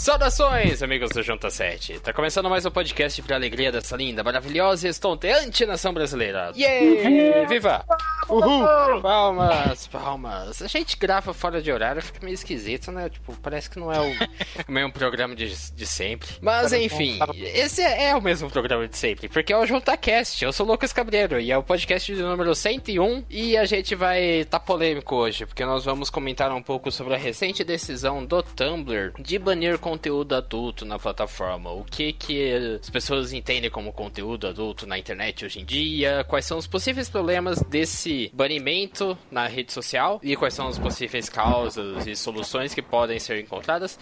Saudações, amigos do Junta 7. Tá começando mais um podcast pra alegria dessa linda, maravilhosa e estonteante nação brasileira. Yeah! Viva! Uhul! Palmas, palmas. A gente grava fora de horário, fica meio esquisito, né? Tipo, parece que não é o, mesmo programa de, de sempre. Mas enfim, esse é o mesmo programa de sempre, porque é o JuntaCast. Eu sou o Lucas Cabreiro e é o podcast de número 101 e a gente vai tá polêmico hoje, porque nós vamos comentar um pouco sobre a recente decisão do Tumblr de banir conteúdo adulto na plataforma. O que que as pessoas entendem como conteúdo adulto na internet hoje em dia? Quais são os possíveis problemas desse banimento na rede social? E quais são as possíveis causas e soluções que podem ser encontradas?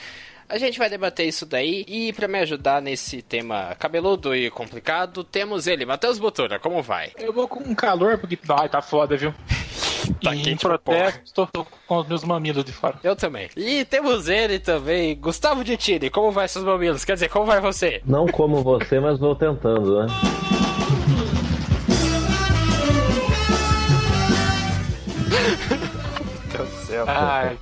A gente vai debater isso daí e para me ajudar nesse tema cabeludo e complicado, temos ele, Matheus Botura, como vai? Eu vou com calor porque ai, tá foda, viu? Tá e em quente, protesto, tô, com os meus mamilos de fora. Eu também. E temos ele também, Gustavo Ditini. Como vai seus mamilos? Quer dizer, como vai você? Não como você, mas vou tentando, né? Meu Deus do céu. Ai,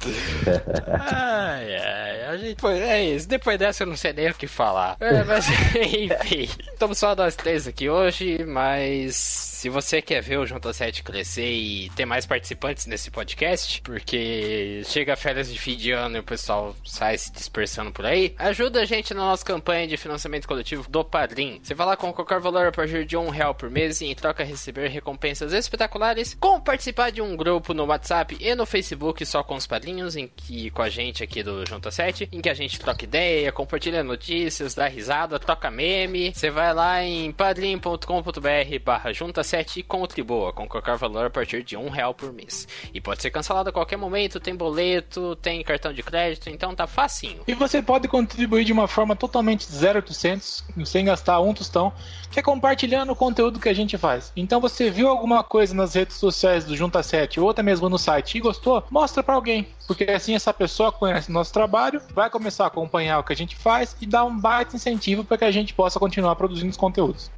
Ai, ai, a gente foi. É isso. Depois dessa eu não sei nem o que falar. É, mas enfim. Estamos só nós três aqui hoje, mas. Se você quer ver o Junta 7 crescer e ter mais participantes nesse podcast, porque chega férias de fim de ano e o pessoal sai se dispersando por aí, ajuda a gente na nossa campanha de financiamento coletivo do Padrim. Você vai lá com qualquer valor a partir de um real por mês e em troca receber recompensas espetaculares, como participar de um grupo no WhatsApp e no Facebook só com os padrinhos, em que com a gente aqui do Junta 7, em que a gente troca ideia, compartilha notícias, dá risada, troca meme. Você vai lá em padrim.com.br barra junta 7 e contribua com qualquer valor a partir de um real por mês. E pode ser cancelado a qualquer momento, tem boleto, tem cartão de crédito, então tá facinho. E você pode contribuir de uma forma totalmente 0800, sem gastar um tostão, que é compartilhando o conteúdo que a gente faz. Então você viu alguma coisa nas redes sociais do Junta 7 ou até mesmo no site e gostou, mostra pra alguém. Porque assim essa pessoa conhece o nosso trabalho, vai começar a acompanhar o que a gente faz e dar um baita incentivo para que a gente possa continuar produzindo os conteúdos.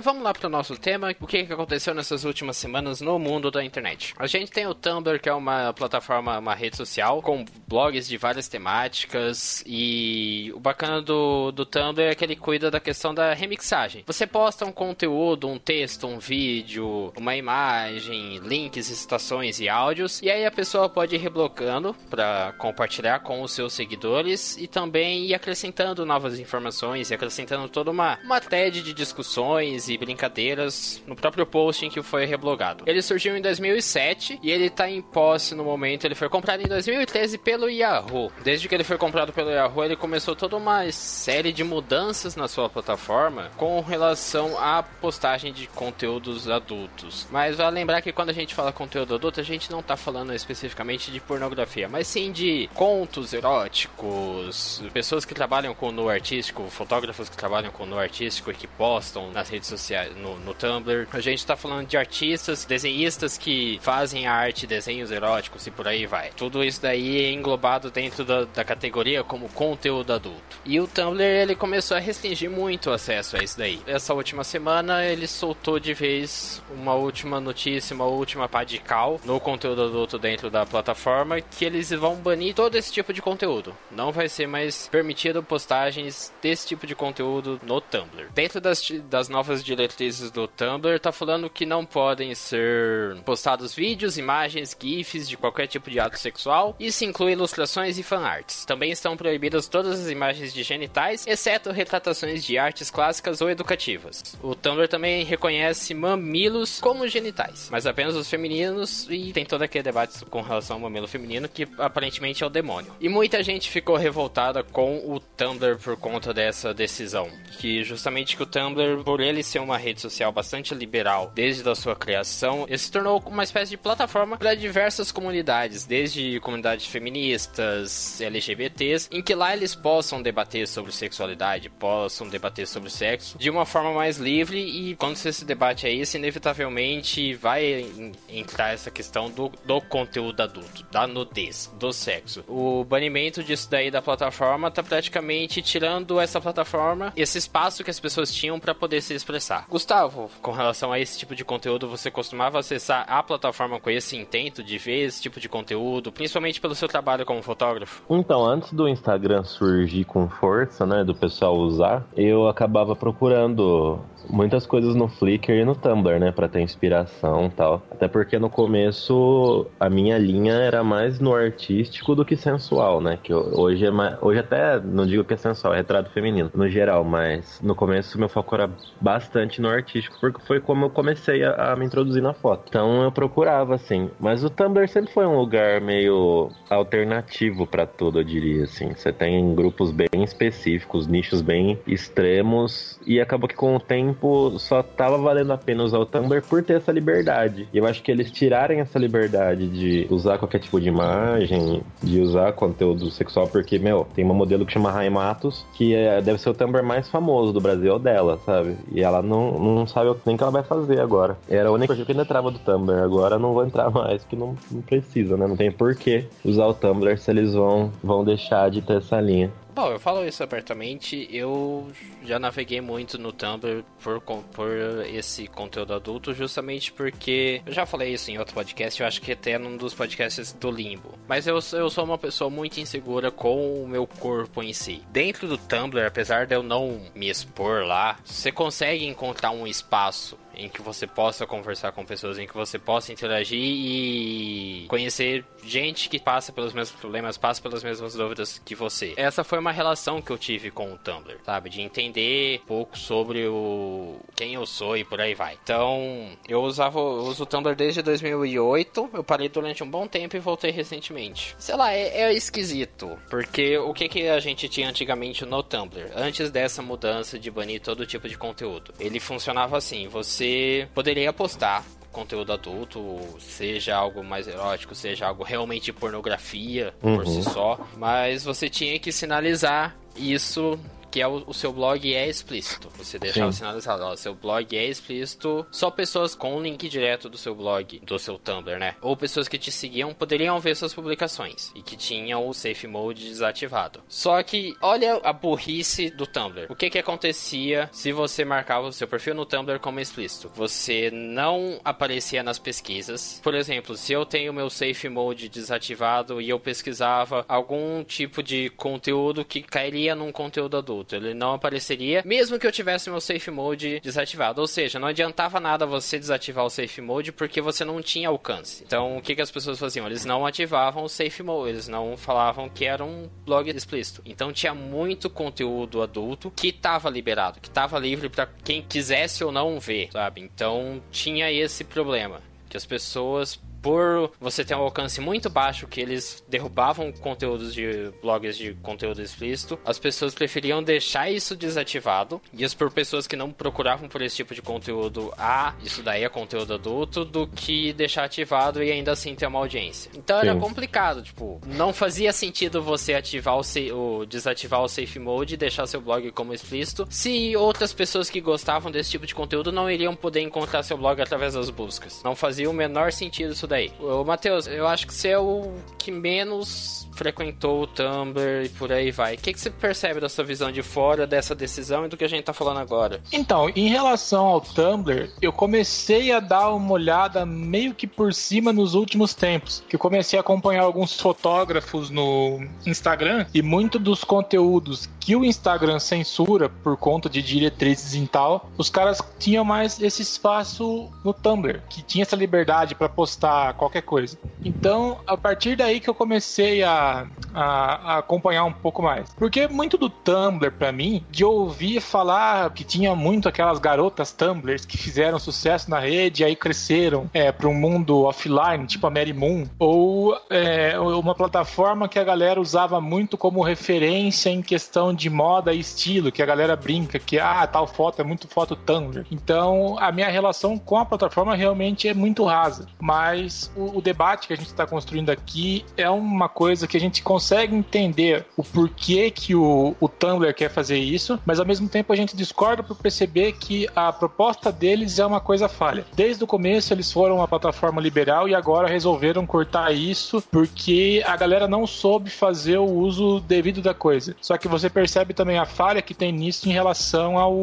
Vamos lá pro nosso tema. O que, que aconteceu nessas últimas semanas no mundo da internet? A gente tem o Tumblr, que é uma plataforma, uma rede social, com blogs de várias temáticas. E o bacana do, do Tumblr é que ele cuida da questão da remixagem. Você posta um conteúdo, um texto, um vídeo, uma imagem, links, citações e áudios. E aí a pessoa pode ir reblocando para compartilhar com os seus seguidores e também ir acrescentando novas informações e acrescentando toda uma, uma thread de discussões e brincadeiras no próprio post em que foi reblogado. Ele surgiu em 2007 e ele está em posse no momento. Ele foi comprado em 2013 pelo Yahoo. Desde que ele foi comprado pelo Yahoo, ele começou toda uma série de mudanças na sua plataforma com relação à postagem de conteúdos adultos. Mas vale lembrar que quando a gente fala conteúdo adulto, a gente não está falando especificamente de pornografia, mas sim de contos eróticos, pessoas que trabalham com no artístico, fotógrafos que trabalham com no artístico e que postam nas redes sociais, no, no Tumblr. A gente tá falando de artistas, desenhistas que fazem arte, desenhos eróticos e por aí vai. Tudo isso daí é englobado dentro da, da categoria como conteúdo adulto. E o Tumblr ele começou a restringir muito o acesso a isso daí. Essa última semana ele soltou de vez uma última notícia, uma última pá de cal no conteúdo adulto dentro da plataforma que eles vão banir todo esse tipo de conteúdo. Não vai ser mais permitido postagens desse tipo de conteúdo no Tumblr. Dentro das, das novas diretrizes do Tumblr, tá falando que não podem ser postados vídeos, imagens, GIFs de qualquer tipo de ato sexual. Isso inclui ilustrações e fanarts. Também estão proibidas todas as imagens de genitais, exceto retratações de artes clássicas ou educativas. O Tumblr também reconhece mamilos como genitais, mas apenas os femininos e tem todo aquele debate com relação ao mamilo feminino que aparentemente é o demônio. E muita gente ficou revoltada com o Tumblr por conta dessa decisão, que justamente que o Tumblr, por ele ser uma rede social bastante liberal desde a sua criação, ele se tornou uma espécie de plataforma para diversas comunidades, desde comunidades feministas, LGBTs, em que lá eles possam debater sobre sexualidade, possam debater sobre sexo de uma forma mais livre e quando esse debate é isso, inevitavelmente vai entrar essa questão do, do conteúdo adulto, da nudez, do sexo. O banimento disso daí da plataforma tá praticamente tirando essa plataforma, esse espaço que as pessoas tinham para poder se expressar acessar. Gustavo, com relação a esse tipo de conteúdo, você costumava acessar a plataforma com esse intento de ver esse tipo de conteúdo, principalmente pelo seu trabalho como fotógrafo? Então, antes do Instagram surgir com força, né, do pessoal usar, eu acabava procurando muitas coisas no Flickr e no Tumblr, né, para ter inspiração e tal. Até porque no começo a minha linha era mais no artístico do que sensual, né? Que hoje é mais, hoje até não digo que é sensual, é retrato feminino no geral, mas no começo meu foco era bastante no artístico, porque foi como eu comecei a, a me introduzir na foto. Então eu procurava assim, mas o Tumblr sempre foi um lugar meio alternativo para tudo, eu diria assim. Você tem grupos bem específicos, nichos bem extremos e acabou que com o tempo tempo só tava valendo a pena usar o Tumblr por ter essa liberdade. E eu acho que eles tirarem essa liberdade de usar qualquer tipo de imagem, de usar conteúdo sexual, porque, meu, tem uma modelo que chama Rai Matos, que é, deve ser o Tumblr mais famoso do Brasil, é dela, sabe? E ela não, não sabe nem o que ela vai fazer agora. Era a única coisa que ainda entrava do Tumblr, agora não vou entrar mais, que não, não precisa, né? Não tem porquê usar o Tumblr se eles vão, vão deixar de ter essa linha. Bom, eu falo isso abertamente. Eu já naveguei muito no Tumblr por, por esse conteúdo adulto, justamente porque eu já falei isso em outro podcast. Eu acho que até num dos podcasts do Limbo. Mas eu, eu sou uma pessoa muito insegura com o meu corpo em si. Dentro do Tumblr, apesar de eu não me expor lá, você consegue encontrar um espaço em que você possa conversar com pessoas, em que você possa interagir e conhecer gente que passa pelos mesmos problemas, passa pelas mesmas dúvidas que você. Essa foi uma relação que eu tive com o Tumblr, sabe? De entender um pouco sobre o quem eu sou e por aí vai. Então, eu usava eu uso o Tumblr desde 2008, eu parei durante um bom tempo e voltei recentemente. Sei lá, é, é esquisito, porque o que, que a gente tinha antigamente no Tumblr? Antes dessa mudança de banir todo tipo de conteúdo, ele funcionava assim, você você poderia postar conteúdo adulto, seja algo mais erótico, seja algo realmente pornografia uhum. por si uhum. só, mas você tinha que sinalizar isso que é o, o, seu blog é explícito. Você deixava sinalizado, ó, seu blog é explícito, só pessoas com link direto do seu blog, do seu Tumblr, né? Ou pessoas que te seguiam poderiam ver suas publicações e que tinham o safe mode desativado. Só que olha a burrice do Tumblr. O que que acontecia se você marcava o seu perfil no Tumblr como explícito? Você não aparecia nas pesquisas. Por exemplo, se eu tenho meu safe mode desativado e eu pesquisava algum tipo de conteúdo que cairia num conteúdo adulto adulto. Ele não apareceria, mesmo que eu tivesse meu safe mode desativado. Ou seja, não adiantava nada você desativar o safe mode porque você não tinha alcance. Então, o que, que as pessoas faziam? Eles não ativavam o safe mode, eles não falavam que era um blog explícito. Então, tinha muito conteúdo adulto que estava liberado, que estava livre para quem quisesse ou não ver, sabe? Então, tinha esse problema que as pessoas por você ter um alcance muito baixo que eles derrubavam conteúdos de blogs de conteúdo explícito, as pessoas preferiam deixar isso desativado. E as por pessoas que não procuravam por esse tipo de conteúdo, ah, isso daí é conteúdo adulto, do que deixar ativado e ainda assim ter uma audiência. Então Sim. era complicado, tipo, não fazia sentido você ativar o, o desativar o safe mode e deixar seu blog como explícito, se outras pessoas que gostavam desse tipo de conteúdo não iriam poder encontrar seu blog através das buscas. Não fazia o menor sentido isso daí. Ô, Matheus, eu acho que você é o que menos frequentou o Tumblr e por aí vai. O que, que você percebe da sua visão de fora dessa decisão e do que a gente tá falando agora? Então, em relação ao Tumblr, eu comecei a dar uma olhada meio que por cima nos últimos tempos. Que eu comecei a acompanhar alguns fotógrafos no Instagram e muito dos conteúdos que o Instagram censura por conta de diretrizes e tal, os caras tinham mais esse espaço no Tumblr, que tinha essa liberdade para postar qualquer coisa. Então, a partir daí que eu comecei a a, a, acompanhar um pouco mais. Porque muito do Tumblr, para mim, de ouvir falar que tinha muito aquelas garotas Tumblers que fizeram sucesso na rede e aí cresceram é, para um mundo offline, tipo a Mary Moon, ou é, uma plataforma que a galera usava muito como referência em questão de moda e estilo, que a galera brinca que ah, tal foto é muito foto Tumblr. Então, a minha relação com a plataforma realmente é muito rasa. Mas Mas o, o debate que a gente está construindo aqui é uma coisa que a gente consegue entender o porquê que o, o Tumblr quer fazer isso, mas ao mesmo tempo a gente discorda por perceber que a proposta deles é uma coisa falha. Desde o começo eles foram uma plataforma liberal e agora resolveram cortar isso porque a galera não soube fazer o uso devido da coisa. Só que você percebe também a falha que tem nisso em relação ao,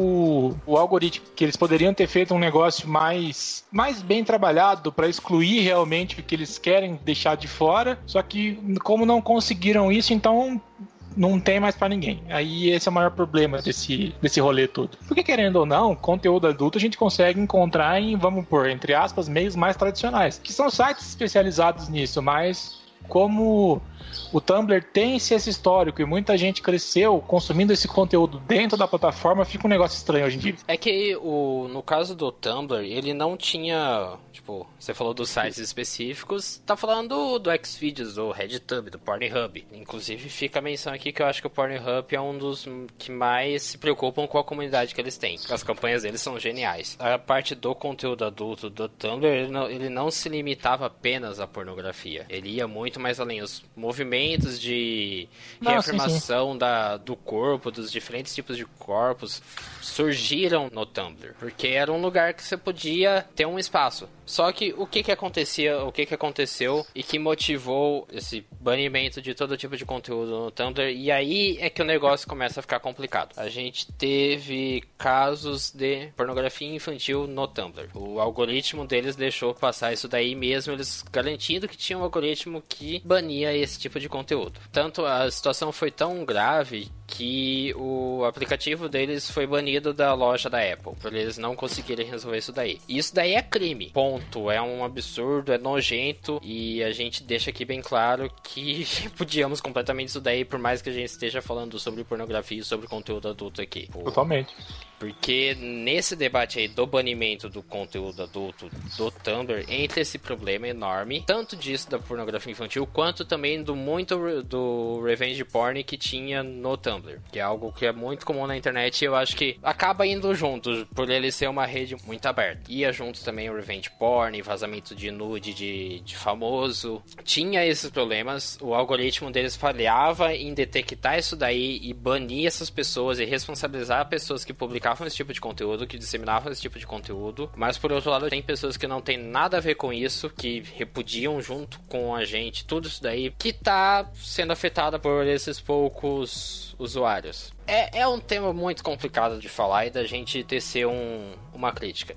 ao algoritmo, que eles poderiam ter feito um negócio mais, mais bem trabalhado para excluir realmente o que eles querem deixar de fora. Só que como não conseguiram isso, então não tem mais para ninguém. Aí esse é o maior problema desse, desse rolê todo. Porque querendo ou não, conteúdo adulto a gente consegue encontrar em, vamos por, entre aspas, meios mais tradicionais, que são sites especializados nisso, mas como o Tumblr tem esse histórico e muita gente cresceu consumindo esse conteúdo dentro da plataforma, fica um negócio estranho hoje em dia. É que o, no caso do Tumblr, ele não tinha. Tipo, você falou dos sites específicos, tá falando do Xvideos, do RedTube, do Pornhub. Inclusive, fica a menção aqui que eu acho que o Pornhub é um dos que mais se preocupam com a comunidade que eles têm. As campanhas deles são geniais. A parte do conteúdo adulto do Tumblr, ele não, ele não se limitava apenas à pornografia. Ele ia muito mais além. Os movimentos de Não, reafirmação sim, sim. Da, do corpo, dos diferentes tipos de corpos, surgiram no Tumblr. Porque era um lugar que você podia ter um espaço. Só que o que que acontecia, o que que aconteceu e que motivou esse banimento de todo tipo de conteúdo no Tumblr? E aí é que o negócio começa a ficar complicado. A gente teve casos de pornografia infantil no Tumblr. O algoritmo deles deixou passar isso daí mesmo, eles garantindo que tinha um algoritmo que bania esse tipo de conteúdo. Tanto a situação foi tão grave que o aplicativo deles foi banido da loja da Apple, por eles não conseguirem resolver isso daí. Isso daí é crime, ponto. É um absurdo, é nojento e a gente deixa aqui bem claro que podíamos completamente isso daí, por mais que a gente esteja falando sobre pornografia e sobre conteúdo adulto aqui. Totalmente. Porque nesse debate aí do banimento do conteúdo adulto do Tumblr, entre esse problema enorme, tanto disso da pornografia infantil, quanto também do muito do revenge porn que tinha no Tumblr. Que é algo que é muito comum na internet e eu acho que acaba indo junto, por ele ser uma rede muito aberta. Ia junto também o revenge porn, vazamento de nude de, de famoso. Tinha esses problemas, o algoritmo deles falhava em detectar isso daí e banir essas pessoas e responsabilizar pessoas que publicavam publicavam esse tipo de conteúdo, que disseminavam esse tipo de conteúdo, mas por outro lado tem pessoas que não tem nada a ver com isso, que repudiam junto com a gente tudo isso daí, que tá sendo afetada por esses poucos usuários. É, é um tema muito complicado de falar e da gente tecer um, uma crítica.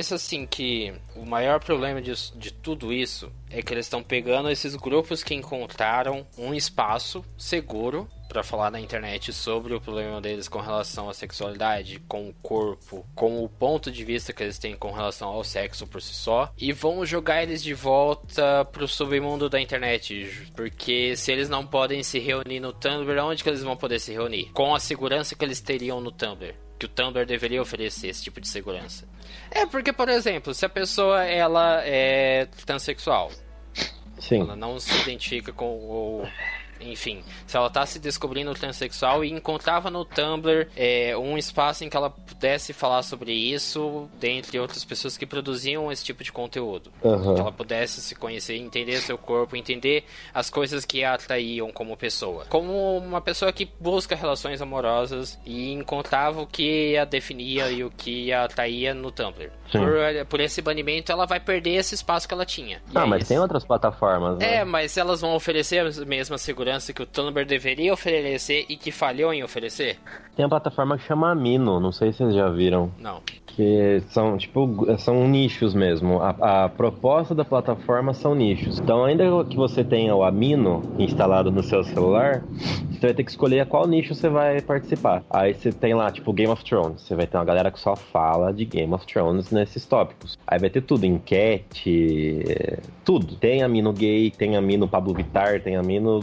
Penso assim que o maior problema de, de tudo isso é que eles estão pegando esses grupos que encontraram um espaço seguro para falar na internet sobre o problema deles com relação à sexualidade, com o corpo, com o ponto de vista que eles têm com relação ao sexo por si só, e vão jogar eles de volta pro submundo da internet, porque se eles não podem se reunir no Tumblr, onde que eles vão poder se reunir? Com a segurança que eles teriam no Tumblr que o Tumblr deveria oferecer esse tipo de segurança. É porque, por exemplo, se a pessoa ela é transexual, Sim. ela não se identifica com o enfim, se ela tá se descobrindo transexual e encontrava no Tumblr é, um espaço em que ela pudesse falar sobre isso, dentre outras pessoas que produziam esse tipo de conteúdo. Uhum. Que ela pudesse se conhecer, entender seu corpo, entender as coisas que a atraíam como pessoa. Como uma pessoa que busca relações amorosas e encontrava o que a definia e o que a atraía no Tumblr. Por, por, esse banimento, ela vai perder esse espaço que ela tinha. Ah, mas tem outras plataformas, né? É, mas elas vão oferecer a mesma segurança que o Tumblr deveria oferecer e que falhou em oferecer? Tem uma plataforma que chama Amino, não sei se vocês já viram. Não. Que são, tipo, são nichos mesmo. A, a proposta da plataforma são nichos. Então, ainda que você tenha o Amino instalado no seu celular, você vai ter que escolher a qual nicho você vai participar. Aí você tem lá, tipo, Game of Thrones. Você vai ter uma galera que só fala de Game of Thrones nesses tópicos. Aí vai ter tudo, enquete, tudo. Tem Amino gay, tem Amino Pablo Vittar, tem Amino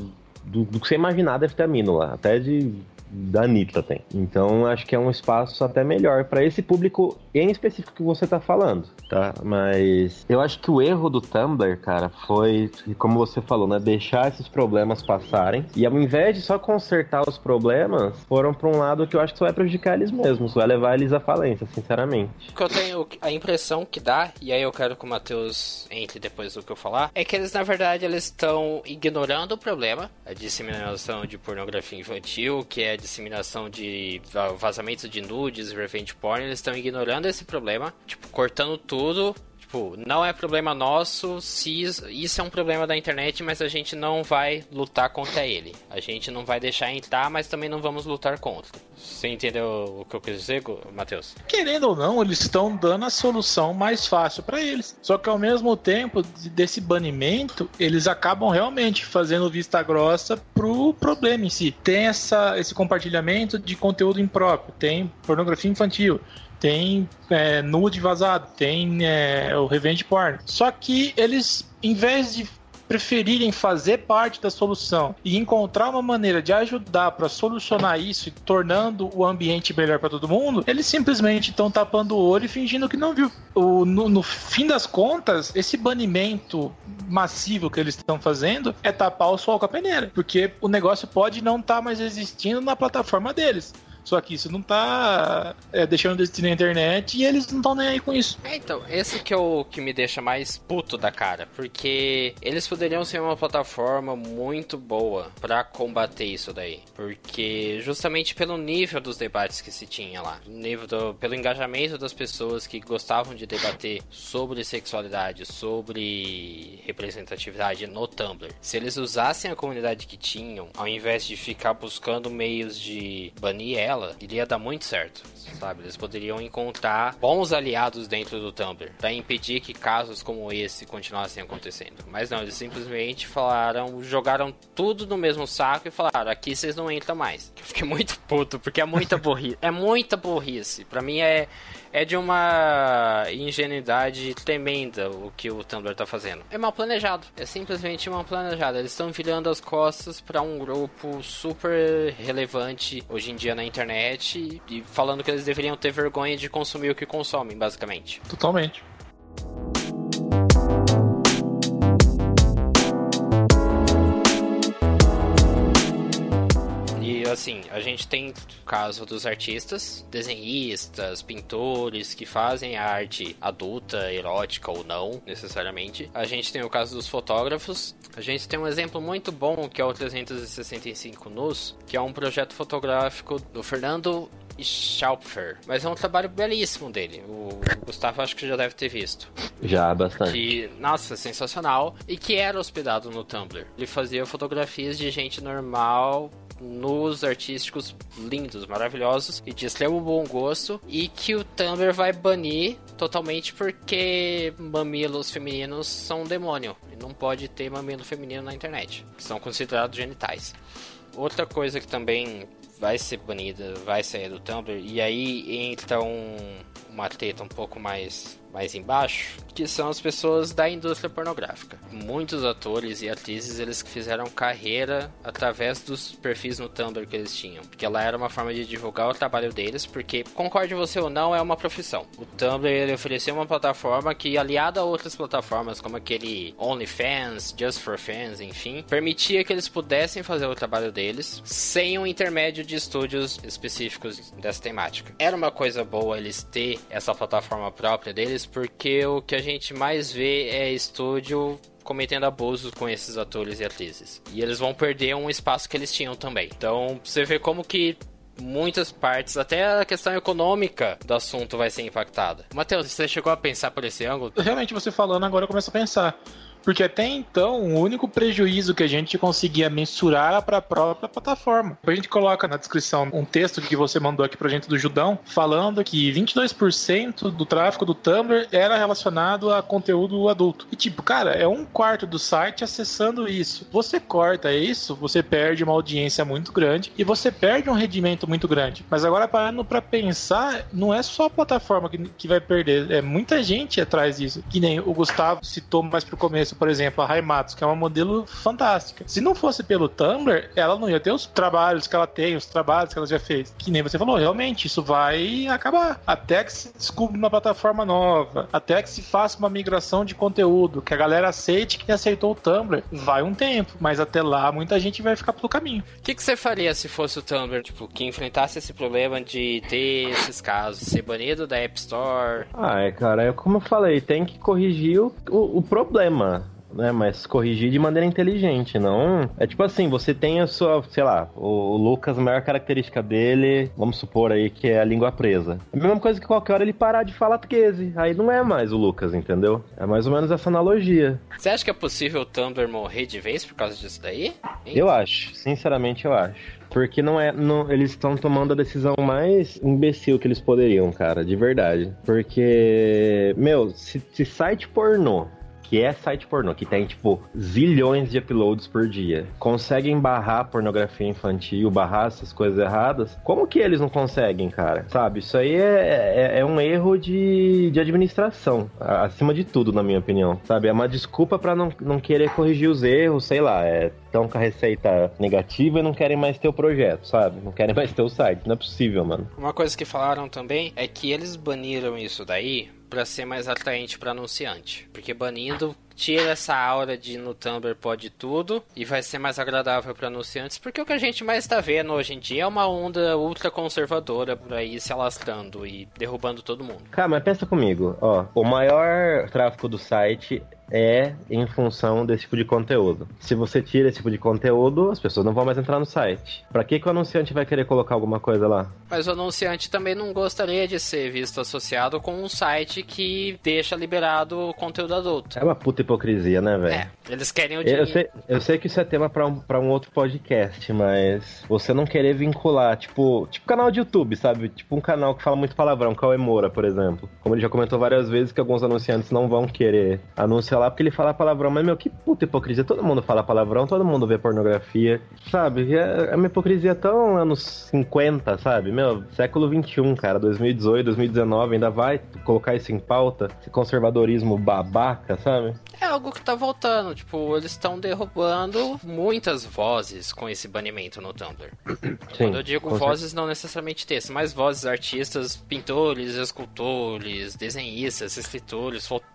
do, do que você imaginar deve ter amino lá. Até de da Anitta tem. Então acho que é um espaço até melhor para esse público em específico que você tá falando, tá? Mas eu acho que o erro do Tumblr, cara, foi, como você falou, né? Deixar esses problemas passarem e ao invés de só consertar os problemas, foram para um lado que eu acho que só vai prejudicar eles mesmos, vai levar eles à falência, sinceramente. O que eu tenho a impressão que dá, e aí eu quero que o Matheus entre depois do que eu falar, é que eles na verdade eles estão ignorando o problema, a disseminação de pornografia infantil, que é disseminação de vazamento de nudes, revenge porn, eles estão ignorando esse problema, tipo, cortando tudo Tipo, não é problema nosso se isso é um problema da internet, mas a gente não vai lutar contra ele. A gente não vai deixar entrar, mas também não vamos lutar contra. Você entendeu o que eu quis dizer, Matheus? Querendo ou não, eles estão dando a solução mais fácil para eles. Só que ao mesmo tempo desse banimento, eles acabam realmente fazendo vista grossa pro problema em si. Tem essa, esse compartilhamento de conteúdo impróprio, tem pornografia infantil tem é, nude vazado, tem é, o revenge porn. Só que eles, em vez de preferirem fazer parte da solução e encontrar uma maneira de ajudar para solucionar isso, tornando o ambiente melhor para todo mundo, eles simplesmente estão tapando o olho e fingindo que não viu. O, no, no fim das contas, esse banimento massivo que eles estão fazendo é tapar o sol com a peneira, porque o negócio pode não estar tá mais existindo na plataforma deles. Só que isso não tá é, deixando de na internet e eles não estão nem aí com isso. É, então, esse que é o que me deixa mais puto da cara. Porque eles poderiam ser uma plataforma muito boa para combater isso daí. Porque justamente pelo nível dos debates que se tinha lá, nível do, pelo engajamento das pessoas que gostavam de debater sobre sexualidade, sobre representatividade no Tumblr. Se eles usassem a comunidade que tinham, ao invés de ficar buscando meios de banir ela, iria dar muito certo, sabe? Eles poderiam encontrar bons aliados dentro do Tumblr para impedir que casos como esse continuassem acontecendo. Mas não, eles simplesmente falaram, jogaram tudo no mesmo saco e falaram: aqui vocês não entram mais. Eu fiquei muito puto, porque é muita burrice. é muita burrice. Pra mim é é de uma ingenuidade tremenda o que o Tumblr tá fazendo. É mal planejado. É simplesmente mal planejado. Eles estão virando as costas para um grupo super relevante hoje em dia na internet e falando que eles deveriam ter vergonha de consumir o que consomem, basicamente. Totalmente. Assim, a gente tem o caso dos artistas, desenhistas, pintores que fazem arte adulta, erótica ou não, necessariamente. A gente tem o caso dos fotógrafos. A gente tem um exemplo muito bom que é o 365 Nus, que é um projeto fotográfico do Fernando Schaupfer. Mas é um trabalho belíssimo dele. O Gustavo acho que já deve ter visto. Já, bastante. Que, nossa, sensacional. E que era hospedado no Tumblr. Ele fazia fotografias de gente normal nos artísticos lindos, maravilhosos e de extremo bom gosto e que o Tumblr vai banir totalmente porque mamilos femininos são um demônio e não pode ter mamilo feminino na internet, que são considerados genitais. Outra coisa que também vai ser banida, vai sair do Tumblr e aí entra um, uma treta um pouco mais mais embaixo, que são as pessoas da indústria pornográfica. Muitos atores e atrizes eles fizeram carreira através dos perfis no Tumblr que eles tinham, porque ela era uma forma de divulgar o trabalho deles, porque concorde você ou não, é uma profissão. O Tumblr ele ofereceu uma plataforma que aliada a outras plataformas como aquele OnlyFans, Just for Fans, enfim, permitia que eles pudessem fazer o trabalho deles sem um intermédio de estúdios específicos dessa temática. Era uma coisa boa eles ter essa plataforma própria deles porque o que a gente mais vê é estúdio cometendo abusos com esses atores e atrizes. E eles vão perder um espaço que eles tinham também. Então, você vê como que muitas partes, até a questão econômica do assunto vai ser impactada. Matheus, você chegou a pensar por esse ângulo? Realmente, você falando agora eu começo a pensar. Porque até então, o único prejuízo que a gente conseguia mensurar era para a própria plataforma. A gente coloca na descrição um texto que você mandou aqui pra gente do Judão, falando que 22% do tráfego do Tumblr era relacionado a conteúdo adulto. E tipo, cara, é um quarto do site acessando isso. Você corta isso, você perde uma audiência muito grande e você perde um rendimento muito grande. Mas agora parando para pensar, não é só a plataforma que, que vai perder, é muita gente atrás disso. Que nem o Gustavo citou mais pro começo por exemplo, a Raimatsu, que é uma modelo fantástica. Se não fosse pelo Tumblr, ela não ia ter os trabalhos que ela tem, os trabalhos que ela já fez. Que nem você falou, realmente, isso vai acabar. Até que se descubra uma plataforma nova, até que se faça uma migração de conteúdo, que a galera aceite que aceitou o Tumblr, vai um tempo, mas até lá muita gente vai ficar pelo caminho. O que, que você faria se fosse o Tumblr, tipo, que enfrentasse esse problema de ter esses casos, ser banido da App Store? Ah, é, cara, é como eu falei, tem que corrigir o, o, o problema né? Mas corrigir de maneira inteligente, não. É tipo assim, você tem a sua, sei lá, o, Lucas, a maior característica dele, vamos supor aí que é a língua presa. É a mesma coisa que qualquer hora ele parar de falar tuquese. Aí não é mais o Lucas, entendeu? É mais ou menos essa analogia. Você acha que é possível o Tumblr morrer de vez por causa disso daí? Hein? Eu acho, sinceramente eu acho. Porque não é. Não, eles estão tomando a decisão mais imbecil que eles poderiam, cara, de verdade. Porque, meu, se, se site pornô que é site pornô, que tem, tipo, zilhões de uploads por dia, conseguem barrar pornografia infantil, barrar essas coisas erradas, como que eles não conseguem, cara? Sabe? Isso aí é, é, é um erro de, de administração, acima de tudo, na minha opinião, sabe? É uma desculpa para não, não querer corrigir os erros, sei lá, é estão com a receita negativa e não querem mais ter o projeto, sabe? Não querem mais ter o site. Não é possível, mano. Uma coisa que falaram também é que eles baniram isso daí para ser mais atraente para anunciante. Porque banindo tira essa aura de no Tumblr pode tudo e vai ser mais agradável para anunciantes, porque o que a gente mais está vendo hoje em dia é uma onda ultra conservadora por aí se alastrando e derrubando todo mundo. Cara, mas pensa comigo, ó, o maior tráfego do site é em função desse tipo de conteúdo. Se você tira esse tipo de conteúdo, as pessoas não vão mais entrar no site. Para que, que o anunciante vai querer colocar alguma coisa lá? Mas o anunciante também não gostaria de ser visto associado com um site que deixa liberado conteúdo adulto. É uma puta hipocrisia, né, velho? É, eles querem o dinheiro. Eu sei, eu sei que isso é tema para um, pra um outro podcast, mas você não querer vincular, tipo, tipo canal de YouTube, sabe? Tipo um canal que fala muito palavrão, que é o Emora, por exemplo. Como ele já comentou várias vezes que alguns anunciantes não vão querer anunciar lá porque ele fala palavrão. Mas, meu, que puta hipocrisia. Todo mundo fala palavrão, todo mundo vê pornografia, sabe? É, é uma hipocrisia tão anos 50, sabe? Meu, século 21, cara, 2018, 2019, ainda vai colocar isso em pauta? Esse conservadorismo babaca, sabe? É algo que tá voltando, tipo, eles estão derrubando muitas vozes com esse banimento no Tumblr. Sim, Quando eu digo vozes, não necessariamente texto, mas vozes, artistas, pintores, escultores, desenhistas, escritores, fotógrafos,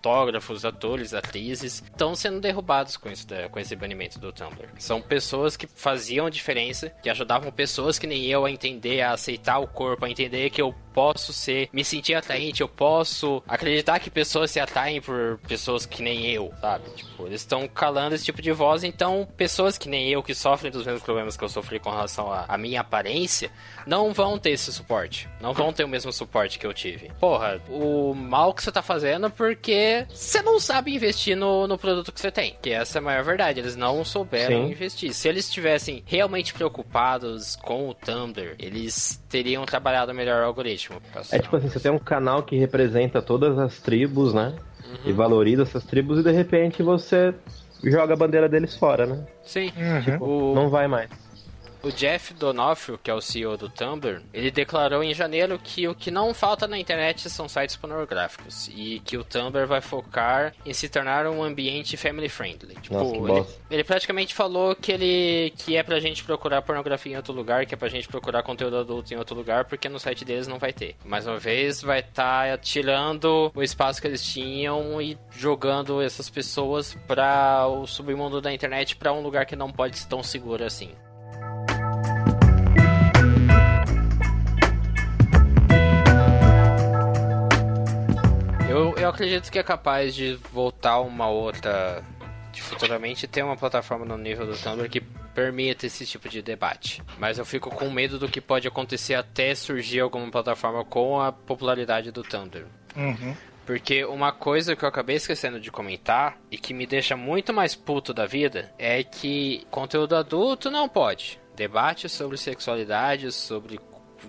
atores, atrizes estão sendo derrubados com, isso, com esse banimento do Tumblr. São pessoas que faziam diferença, que ajudavam pessoas que nem eu a entender, a aceitar o corpo, a entender que eu posso ser, me sentir atraente, eu posso acreditar que pessoas se atraem por pessoas que nem eu, sabe? Tipo, eles estão calando esse tipo de voz, então pessoas que nem eu, que sofrem dos mesmos problemas que eu sofri com relação à minha aparência, não vão ter esse suporte. Não vão ter o mesmo suporte que eu tive. Porra, o mal que você tá fazendo porque você não sabe investir no, no produto que você tem. Que essa é a maior verdade. Eles não souberam Sim. investir. Se eles estivessem realmente preocupados com o Tumblr, eles teriam trabalhado melhor o algoritmo. É tipo assim, você tem um canal que representa todas as tribos, né? Uhum. E valoriza essas tribos e de repente você joga a bandeira deles fora, né? Sim. Uhum. Tipo, não vai mais. O Jeff Donofrio, que é o CEO do Tumblr, ele declarou em janeiro que o que não falta na internet são sites pornográficos e que o Tumblr vai focar em se tornar um ambiente family friendly. Tipo, Nossa, ele, ele, praticamente falou que ele que é pra gente procurar pornografia em outro lugar, que é pra gente procurar conteúdo adulto em outro lugar, porque no site deles não vai ter. Mais uma vez, vai estar tá tirando o espaço que eles tinham e jogando essas pessoas para o submundo da internet para um lugar que não pode ser tão seguro assim. Eu, acredito que é capaz de voltar uma outra. De futuramente ter uma plataforma no nível do Tumblr que permita esse tipo de debate. Mas eu fico com medo do que pode acontecer até surgir alguma plataforma com a popularidade do Tumblr. Uhum. Porque uma coisa que eu acabei esquecendo de comentar e que me deixa muito mais puto da vida é que conteúdo adulto não pode. Debate sobre sexualidade, sobre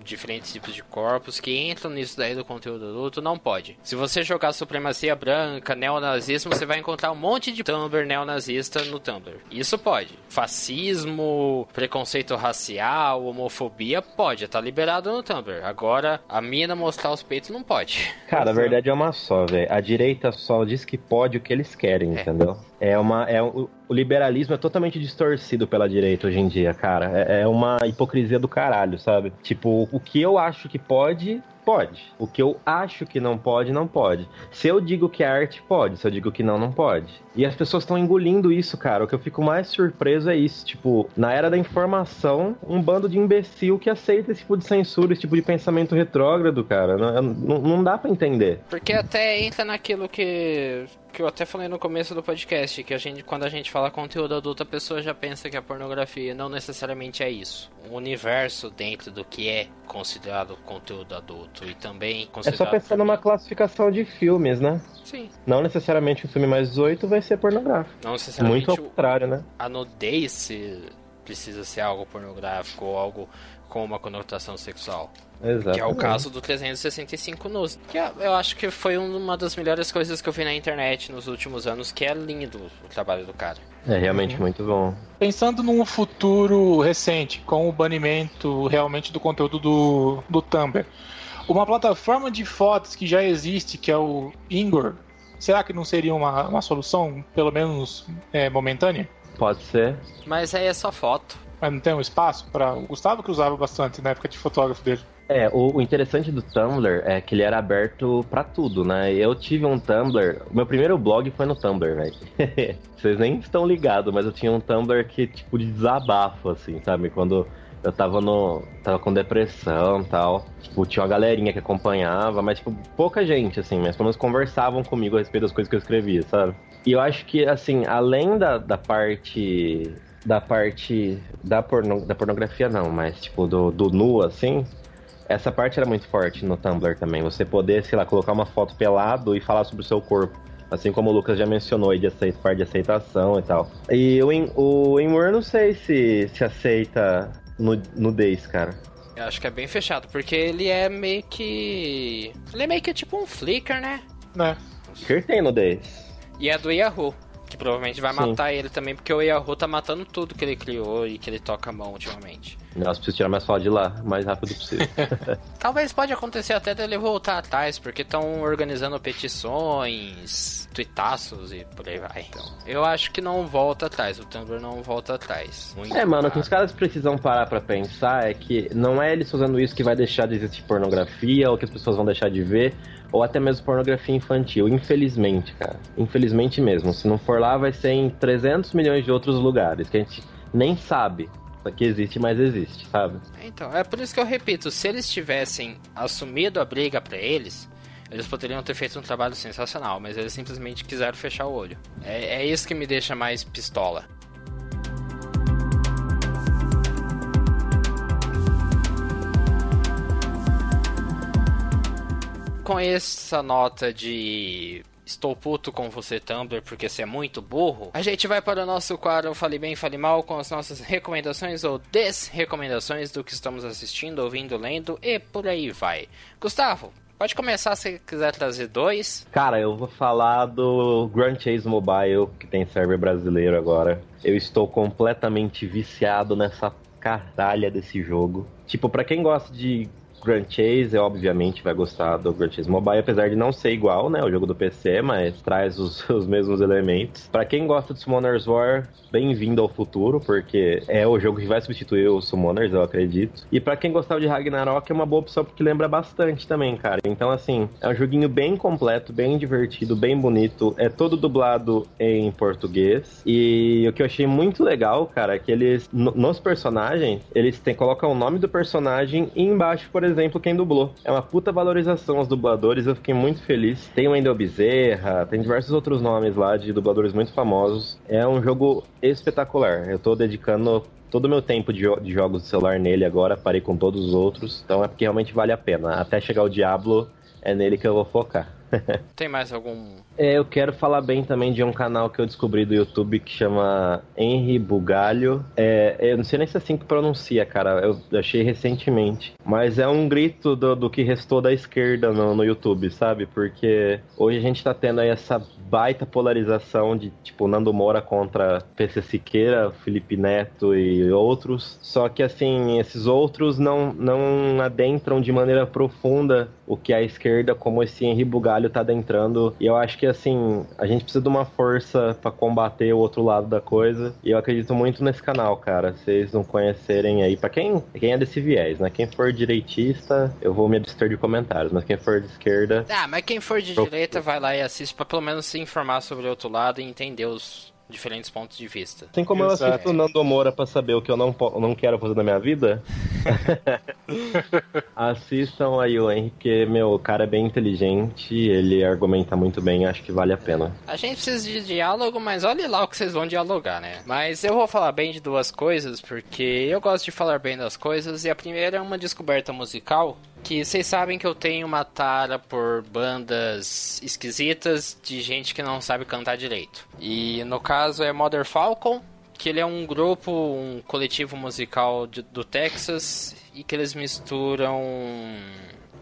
diferentes tipos de corpos que entram nisso daí do conteúdo adulto, não pode. Se você jogar supremacia branca, neonazismo, você vai encontrar um monte de Tumblr neonazista no Tumblr. Isso pode. Fascismo, preconceito racial, homofobia, pode, tá liberado no Tumblr. Agora, a mina mostrar os peitos não pode. Cara, a verdade é uma só, velho. A direita só diz que pode o que eles querem, é. entendeu? É uma. É, o, liberalismo é totalmente distorcido pela direita hoje em dia, cara. É, é uma hipocrisia do caralho, sabe? Tipo, o que eu acho que pode, pode. O que eu acho que não pode, não pode. Se eu digo que é arte, pode. Se eu digo que não, não pode. E as pessoas estão engolindo isso, cara. O que eu fico mais surpreso é isso. Tipo, na era da informação, um bando de imbecil que aceita esse tipo de censura, esse tipo de pensamento retrógrado, cara. Não, não, não dá para entender. Porque até entra naquilo que que eu até falei no começo do podcast, que a gente, quando a gente fala conteúdo adulto, a pessoa já pensa que a pornografia não necessariamente é isso. Um universo dentro do que é considerado conteúdo adulto e também considerado... É só pensar numa classificação de filmes, né? Sim. Não necessariamente um filme mais 18 vai ser pornográfico. Não necessariamente... Muito ao contrário, né? A nudez precisa ser algo pornográfico ou algo com uma conotação sexual. Exatamente. Que é o caso do 365 Nus. Que é, eu acho que foi uma das melhores coisas que eu vi na internet nos últimos anos, que é lindo o trabalho do cara. É realmente uhum. muito bom. Pensando num futuro recente, com o banimento realmente do conteúdo do, do Tumblr, uma plataforma de fotos que já existe, que é o Ingor, será que não seria uma, uma solução, pelo menos é, momentânea? Pode ser. Mas aí é só foto. Mas não tem um espaço para o Gustavo que usava bastante na época de fotógrafo dele. É, o, o, interessante do Tumblr é que ele era aberto para tudo, né? Eu tive um Tumblr, meu primeiro blog foi no Tumblr, velho. Vocês nem estão ligados, mas eu tinha um Tumblr que, tipo, de desabafo, assim, sabe? Quando eu tava no. tava com depressão e tal. Tipo, tinha uma galerinha que acompanhava, mas, tipo, pouca gente, assim, mas pelo menos conversavam comigo a respeito das coisas que eu escrevia, sabe? E eu acho que, assim, além da, da parte. Da parte da, porno, da pornografia, não, mas tipo, do, do nu, assim, essa parte era muito forte no Tumblr também. Você poder, sei lá, colocar uma foto pelado e falar sobre o seu corpo. Assim como o Lucas já mencionou de aceita, parte de aceitação e tal. E o, o Inward não sei se, se aceita nudez, cara. Eu acho que é bem fechado, porque ele é meio que. Ele é meio que tipo um Flickr, né? Né. Flickr tem nudez. E é do Yahoo. Que provavelmente vai Sim. matar ele também, porque o Yahoo tá matando tudo que ele criou e que ele toca a mão ultimamente. Nós precisamos tirar mais foto de lá, o mais rápido possível. Talvez pode acontecer até dele voltar atrás, porque estão organizando petições, tuitaços e por aí vai. Então, eu acho que não volta atrás, o Tumblr não volta atrás. Muito é, mano, o que os caras precisam parar pra pensar é que não é eles fazendo isso que vai deixar de existir pornografia ou que as pessoas vão deixar de ver ou até mesmo pornografia infantil. Infelizmente, cara. Infelizmente mesmo. Se não for lá, vai ser em 300 milhões de outros lugares que a gente nem sabe que existe, mas existe, sabe? Então, é por isso que eu repito, se eles tivessem assumido a briga para eles, eles poderiam ter feito um trabalho sensacional, mas eles simplesmente quiseram fechar o olho. É, é isso que me deixa mais pistola. Com essa nota de Estou puto com você, Tumblr, porque você é muito burro. A gente vai para o nosso quadro Fale Bem, Fale Mal com as nossas recomendações ou desrecomendações do que estamos assistindo, ouvindo, lendo e por aí vai. Gustavo, Pode começar se quiser trazer dois. Cara, eu vou falar do Grand Chase Mobile, que tem server brasileiro agora. Eu estou completamente viciado nessa caralha desse jogo. Tipo, para quem gosta de Grand Chase, obviamente, vai gostar do Grand Chase Mobile, apesar de não ser igual, né? O jogo do PC, mas traz os, os mesmos elementos. Para quem gosta de Summoners War, bem-vindo ao futuro, porque é o jogo que vai substituir os Summoners, eu acredito. E para quem gostava de Ragnarok, é uma boa opção porque lembra bastante também, cara. Então, assim, é um joguinho bem completo, bem divertido, bem bonito. É todo dublado em português. E o que eu achei muito legal, cara, é que eles, nos personagens, eles têm, colocam o nome do personagem e embaixo, por exemplo, quem dublou. É uma puta valorização aos dubladores, eu fiquei muito feliz. Tem o Wendel Bezerra, tem diversos outros nomes lá de dubladores muito famosos. É um jogo espetacular. Eu tô dedicando todo o meu tempo de, de, jogos de celular nele agora, parei com todos os outros, então é porque realmente vale a pena. Até chegar o Diablo, é nele que eu vou focar. Tem mais algum? É, eu quero falar bem também de um canal que eu descobri do YouTube que chama Henry Bugalho. É, eu não sei nem se é assim que pronuncia, cara. Eu achei recentemente. Mas é um grito do, do que restou da esquerda no, no YouTube, sabe? Porque hoje a gente tá tendo aí essa baita polarização de, tipo, Nando Moura contra PC Siqueira, Felipe Neto e outros. Só que, assim, esses outros não, não adentram de maneira profunda o que a esquerda, como esse Henry Bugalho, tá adentrando. E eu acho que que assim, a gente precisa de uma força para combater o outro lado da coisa. E eu acredito muito nesse canal, cara. Vocês não conhecerem aí, para quem, quem é desse viés, né? Quem for direitista, eu vou me abster de comentários, mas quem for de esquerda. Ah, mas quem for de direita vai lá e assiste para pelo menos se informar sobre o outro lado e entender os diferentes pontos de vista. Assim como Exato. eu assisto o Nando Moura pra saber o que eu não, não quero fazer na minha vida, assistam aí o Henry, porque, meu, o cara é bem inteligente, ele argumenta muito bem, acho que vale a pena. A gente precisa de diálogo, mas olhe lá o que vocês vão dialogar, né? Mas eu vou falar bem de duas coisas, porque eu gosto de falar bem das coisas, e a primeira é uma descoberta musical que vocês sabem que eu tenho uma tara por bandas esquisitas de gente que não sabe cantar direito. E no caso é Mother Falcon, que ele é um grupo, um coletivo musical de, do Texas e que eles misturam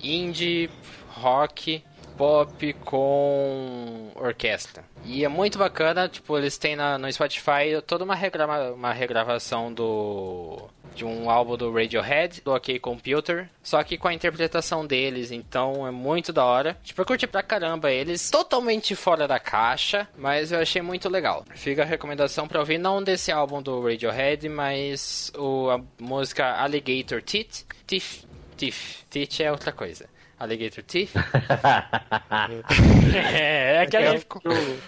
indie, rock, pop com orquestra. E é muito bacana, tipo, eles têm na, no Spotify toda uma, regrava, uma regravação do de um álbum do Radiohead, do OK Computer, só que com a interpretação deles, então é muito da hora. Tipo, eu curti pra caramba eles, totalmente fora da caixa, mas eu achei muito legal. Fica a recomendação pra ouvir, não desse álbum do Radiohead, mas o, a música Alligator Teeth. Teeth, Teeth, Teeth é outra coisa. Alligator Teeth. é, é que é, ficou...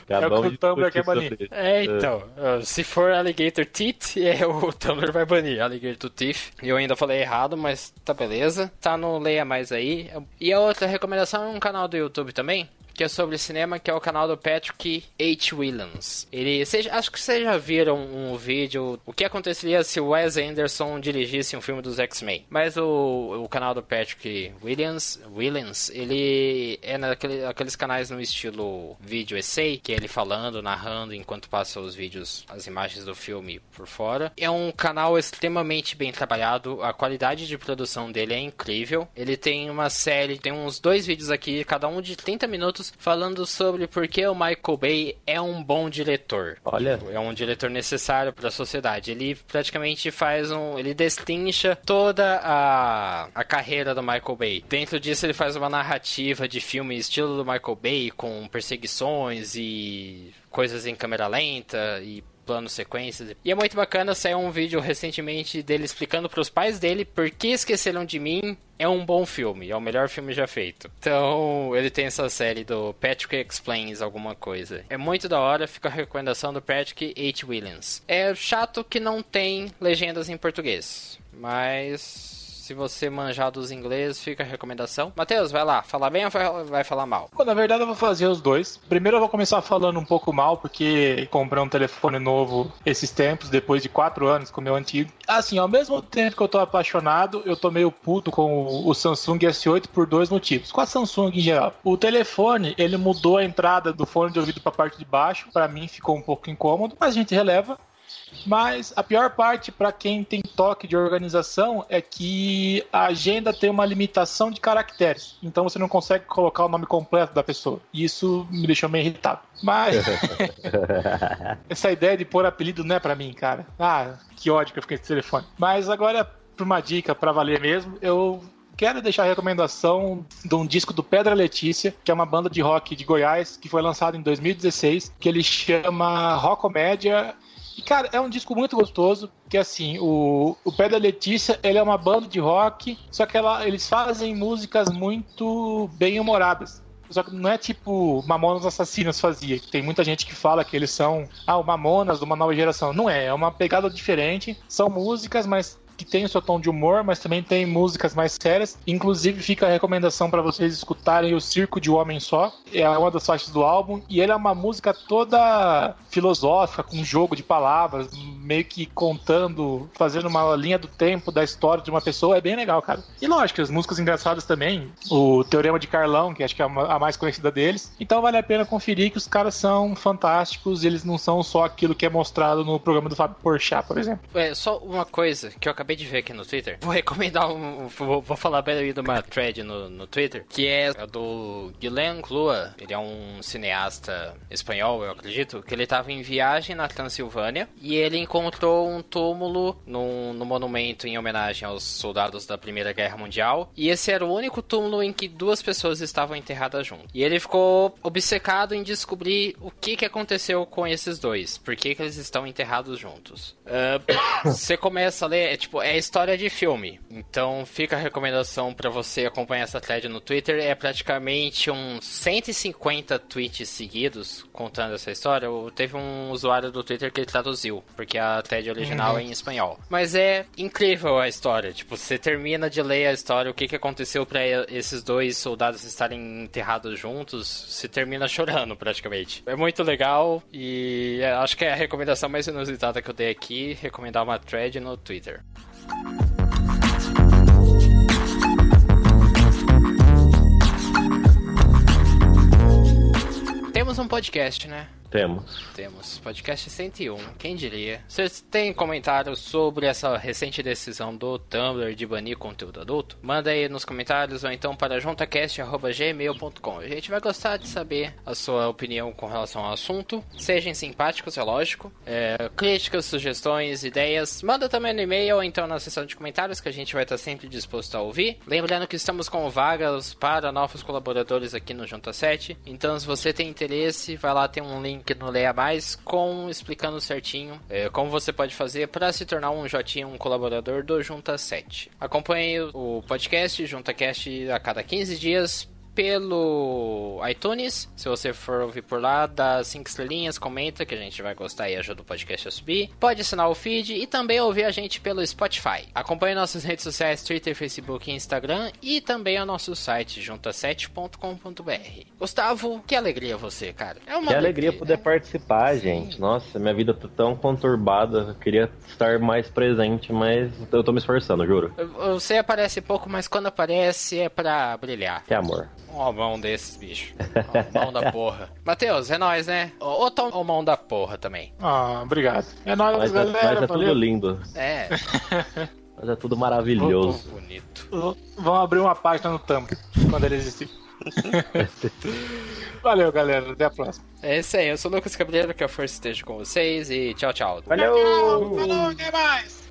é o que o Tumblr quer banir. É, então. Se for Alligator Teeth, é, o Tumblr vai banir Alligator Teeth. Eu ainda falei errado, mas tá beleza. Tá no Leia Mais aí. E a outra recomendação é um canal do YouTube também, que é sobre cinema, que é o canal do Patrick H. Williams. Ele, cês, acho que vocês já viram um vídeo, o que aconteceria se Wes Anderson dirigisse um filme dos X-Men. Mas o, o canal do Patrick Williams, Williams, ele é naquele, aqueles canais no estilo vídeo essay, que é ele falando, narrando enquanto passa os vídeos, as imagens do filme por fora. É um canal extremamente bem trabalhado, a qualidade de produção dele é incrível. Ele tem uma série, tem uns dois vídeos aqui, cada um de 30 minutos minutos falando sobre por que o Michael Bay é um bom diretor. Olha. É um diretor necessário para a sociedade. Ele praticamente faz um. Ele destincha toda a, a carreira do Michael Bay. Dentro disso, ele faz uma narrativa de filme estilo do Michael Bay, com perseguições e coisas em câmera lenta e planos sequências. E é muito bacana, saiu um vídeo recentemente dele explicando para os pais dele por que esqueceram de mim. É um bom filme, é o melhor filme já feito. Então, ele tem essa série do Patrick Explains alguma coisa. É muito da hora, fica a recomendação do Patrick H. Williams. É chato que não tem legendas em português, mas se você manjar dos ingleses, fica a recomendação. Matheus, vai lá, falar bem ou vai falar mal? na verdade, eu vou fazer os dois. Primeiro, eu vou começar falando um pouco mal, porque comprei um telefone novo esses tempos, depois de quatro anos com o meu antigo. Assim, ao mesmo tempo que eu tô apaixonado, eu tô meio puto com o Samsung S8 por dois motivos. Com a Samsung em geral. O telefone, ele mudou a entrada do fone de ouvido para a parte de baixo. Para mim ficou um pouco incômodo, mas a gente releva. Mas a pior parte para quem tem toque de organização é que a agenda tem uma limitação de caracteres. Então você não consegue colocar o nome completo da pessoa. E isso me deixou meio irritado. Mas essa ideia de pôr apelido não é para mim, cara. Ah, que ódio que eu fiquei com esse telefone. Mas agora, por uma dica para valer mesmo, eu quero deixar a recomendação de um disco do Pedra Letícia, que é uma banda de rock de Goiás, que foi lançado em 2016, que ele chama Rock Comédia cara, é um disco muito gostoso, que assim, o, o Pé da Letícia, ele é uma banda de rock, só que ela, eles fazem músicas muito bem humoradas. Só que não é tipo Mamonas Assassinas fazia, que tem muita gente que fala que eles são ah, o Mamonas de uma nova geração. Não é, é uma pegada diferente. São músicas, mas que tem o seu tom de humor, mas também tem músicas mais sérias. Inclusive, fica a recomendação para vocês escutarem O Circo de um Homem Só. É uma das faixas do álbum. E ele é uma música toda filosófica, com jogo de palavras, meio que contando, fazendo uma linha do tempo da história de uma pessoa. É bem legal, cara. E lógico, as músicas engraçadas também. O Teorema de Carlão, que acho que é a mais conhecida deles. Então vale a pena conferir que os caras são fantásticos. Eles não são só aquilo que é mostrado no programa do Fábio Porchat, por exemplo. É, só uma coisa que eu acabei de ver aqui no Twitter. Vou recomendar um. Vou, vou falar bem de uma thread no, no Twitter, que é do Guilherme Clua. Ele é um cineasta espanhol, eu acredito, que ele estava em viagem na Transilvânia e ele encontrou um túmulo no, no monumento em homenagem aos soldados da Primeira Guerra Mundial. E esse era o único túmulo em que duas pessoas estavam enterradas juntas. E ele ficou obcecado em descobrir o que, que aconteceu com esses dois. Por que, que eles estão enterrados juntos. Uh, você começa a ler, é tipo, é história de filme. Então fica a recomendação para você acompanhar essa thread no Twitter. É praticamente uns 150 tweets seguidos contando essa história. Teve um usuário do Twitter que ele traduziu, porque a thread original uhum. em espanhol. Mas é incrível a história. Tipo, você termina de ler a história, o que, que aconteceu para esses dois soldados estarem enterrados juntos, você termina chorando praticamente. É muito legal e é, acho que é a recomendação mais inusitada que eu dei aqui, recomendar uma thread no Twitter. Temos um podcast, né? Temos. Temos. Podcast 101, quem diria? Vocês têm comentários sobre essa recente decisão do Tumblr de banir conteúdo adulto? Manda aí nos comentários ou então para juntacast.gmail.com. A gente vai gostar de saber a sua opinião com relação ao assunto. Sejam simpáticos, é lógico. É, críticas, sugestões, ideias. Manda também no e-mail ou então na seção de comentários que a gente vai estar sempre disposto a ouvir. Lembrando que estamos com vagas para novos colaboradores aqui no Junta 7. Então, se você tem interesse, vai lá, tem um link link no Leia Mais com explicando certinho é, como você pode fazer para se tornar um Jotinho, um colaborador do Junta 7. Acompanhe o podcast JuntaCast a cada 15 dias pelo iTunes. Se você for ouvir por lá, dá 5 estrelinhas, comenta que a gente vai gostar e ajuda o podcast a subir. Pode assinar o feed e também ouvir a gente pelo Spotify. Acompanhe nossas redes sociais, Twitter, Facebook e Instagram e também o nosso site junta7.com.br. Gustavo, que alegria você, cara. É uma que alegria, alegria poder né? participar, Sim. gente. Nossa, minha vida tá tão conturbada. Eu queria estar mais presente, mas eu tô me esforçando, juro. Você aparece pouco, mas quando aparece é pra brilhar. Que amor. Ó, mão desses, bicho. Mão da porra. Matheus, é nóis, né? Ou toma mão da porra também. Ah, obrigado. É nóis, mas, galera. Mas é tudo lindo. É. mas é tudo maravilhoso. Oh, bonito. Vamos abrir uma página no Tumblr quando ele existir. Valeu, galera. Até a próxima. É isso aí. Eu sou o Lucas Cabreiro, que a força esteja com vocês e tchau, tchau. Valeu! Falou, até mais!